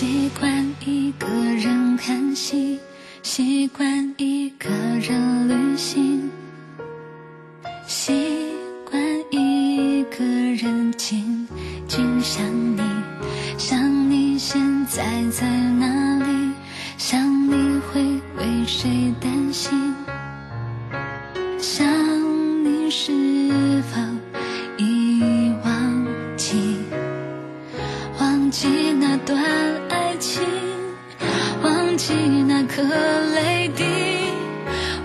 习惯一个人看戏习惯一个人旅行习惯一个人静静想你想你现在在哪里想你会为谁担心。那颗泪滴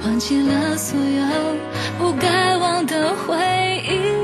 忘记了所有不该忘的回忆。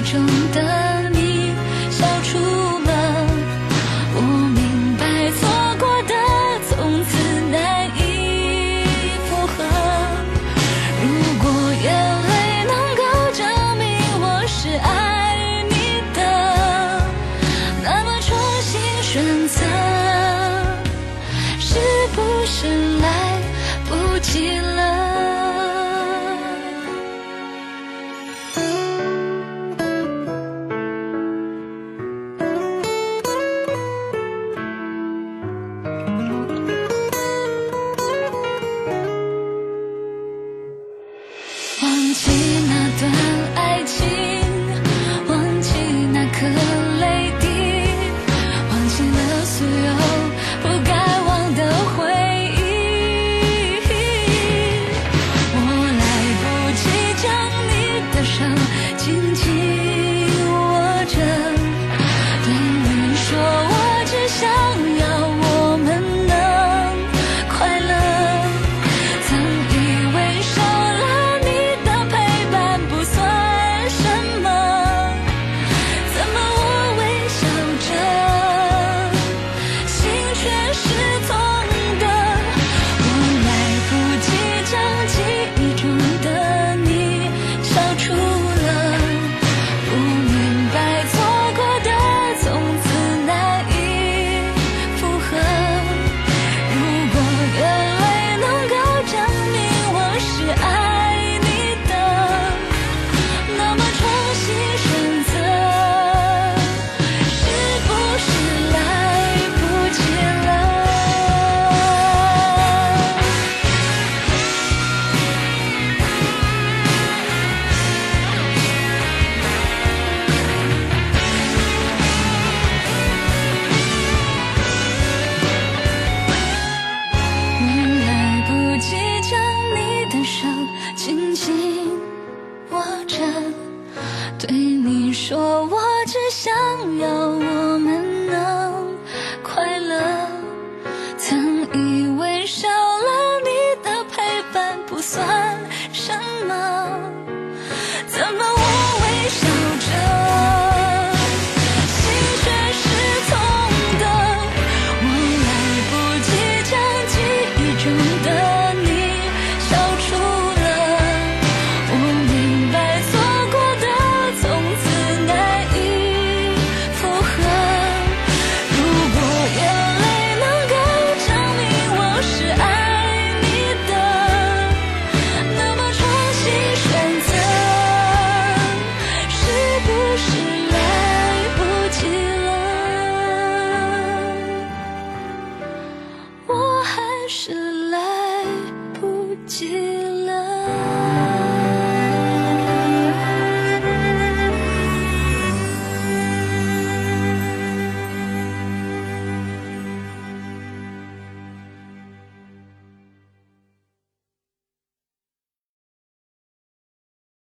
中的你笑出了我明白错过的从此难以复合如果眼泪能够证明我是爱你的那么重新选择是不是来不及了？忘记那段爱情，忘记那颗泪滴，忘记了所有不该。